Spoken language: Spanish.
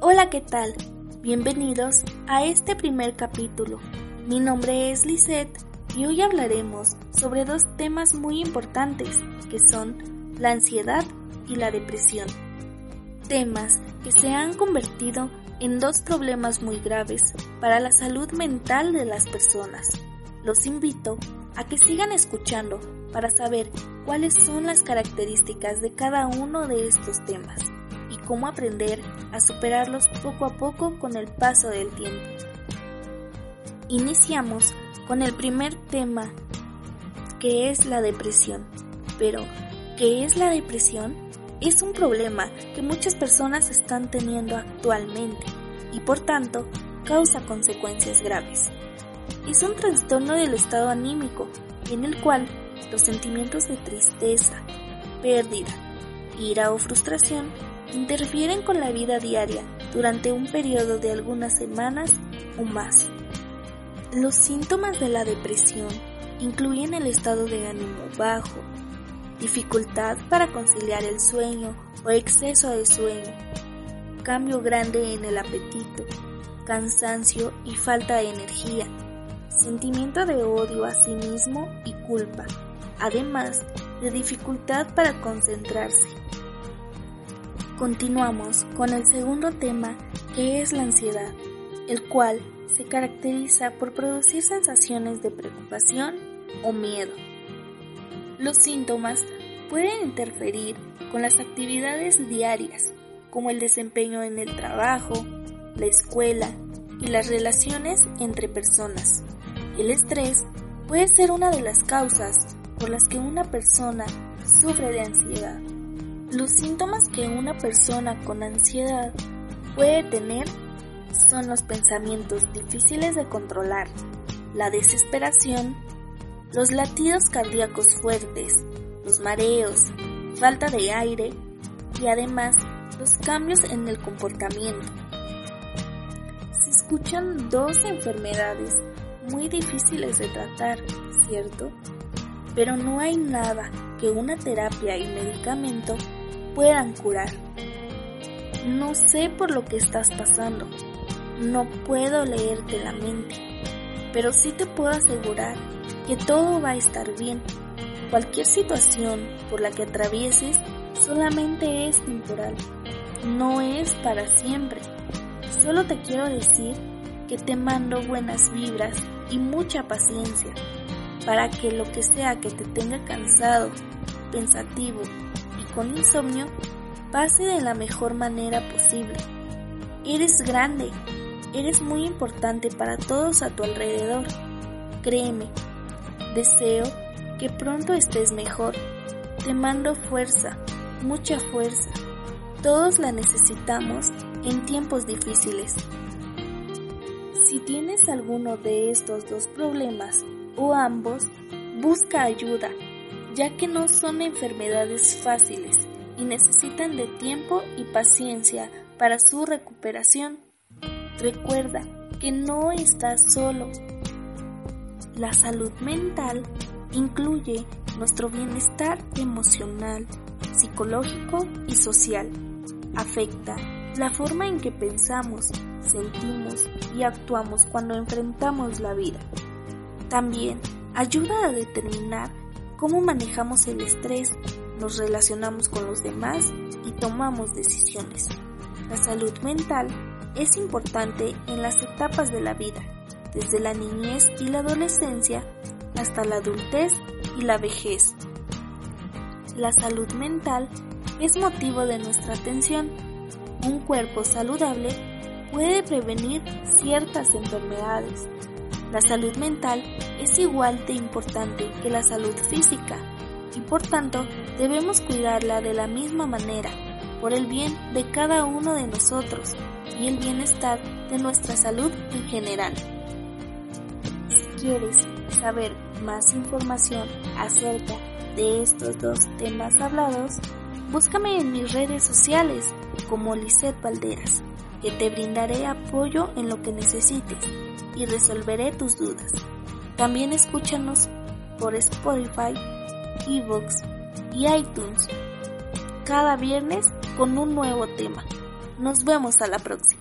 Hola, ¿qué tal? Bienvenidos a este primer capítulo. Mi nombre es Lisette y hoy hablaremos sobre dos temas muy importantes que son la ansiedad y la depresión. Temas que se han convertido en dos problemas muy graves para la salud mental de las personas. Los invito a que sigan escuchando para saber cuáles son las características de cada uno de estos temas y cómo aprender a superarlos poco a poco con el paso del tiempo. Iniciamos con el primer tema, que es la depresión. Pero, ¿qué es la depresión? Es un problema que muchas personas están teniendo actualmente y por tanto causa consecuencias graves. Es un trastorno del estado anímico en el cual los sentimientos de tristeza, pérdida, ira o frustración interfieren con la vida diaria durante un periodo de algunas semanas o más. Los síntomas de la depresión incluyen el estado de ánimo bajo, dificultad para conciliar el sueño o exceso de sueño, cambio grande en el apetito, cansancio y falta de energía, sentimiento de odio a sí mismo y culpa, además de dificultad para concentrarse. Continuamos con el segundo tema que es la ansiedad, el cual se caracteriza por producir sensaciones de preocupación o miedo. Los síntomas pueden interferir con las actividades diarias, como el desempeño en el trabajo, la escuela y las relaciones entre personas. El estrés puede ser una de las causas por las que una persona sufre de ansiedad. Los síntomas que una persona con ansiedad puede tener son los pensamientos difíciles de controlar, la desesperación, los latidos cardíacos fuertes, los mareos, falta de aire y además los cambios en el comportamiento. Se escuchan dos enfermedades muy difíciles de tratar, ¿cierto? Pero no hay nada que una terapia y medicamento puedan curar. No sé por lo que estás pasando, no puedo leerte la mente, pero sí te puedo asegurar que todo va a estar bien. Cualquier situación por la que atravieses solamente es temporal, no es para siempre. Solo te quiero decir que te mando buenas vibras y mucha paciencia para que lo que sea que te tenga cansado, pensativo con insomnio pase de la mejor manera posible. Eres grande, eres muy importante para todos a tu alrededor. Créeme, deseo que pronto estés mejor. Te mando fuerza, mucha fuerza. Todos la necesitamos en tiempos difíciles. Si tienes alguno de estos dos problemas o ambos, busca ayuda ya que no son enfermedades fáciles y necesitan de tiempo y paciencia para su recuperación. Recuerda que no estás solo. La salud mental incluye nuestro bienestar emocional, psicológico y social. Afecta la forma en que pensamos, sentimos y actuamos cuando enfrentamos la vida. También ayuda a determinar cómo manejamos el estrés, nos relacionamos con los demás y tomamos decisiones. La salud mental es importante en las etapas de la vida, desde la niñez y la adolescencia hasta la adultez y la vejez. La salud mental es motivo de nuestra atención. Un cuerpo saludable puede prevenir ciertas enfermedades, la salud mental es igual de importante que la salud física y por tanto debemos cuidarla de la misma manera. por el bien de cada uno de nosotros y el bienestar de nuestra salud en general. Si quieres saber más información acerca de estos dos temas hablados, búscame en mis redes sociales como Lisette Valderas, que te brindaré apoyo en lo que necesites y resolveré tus dudas. También escúchanos por Spotify, Evox y iTunes cada viernes con un nuevo tema. Nos vemos a la próxima.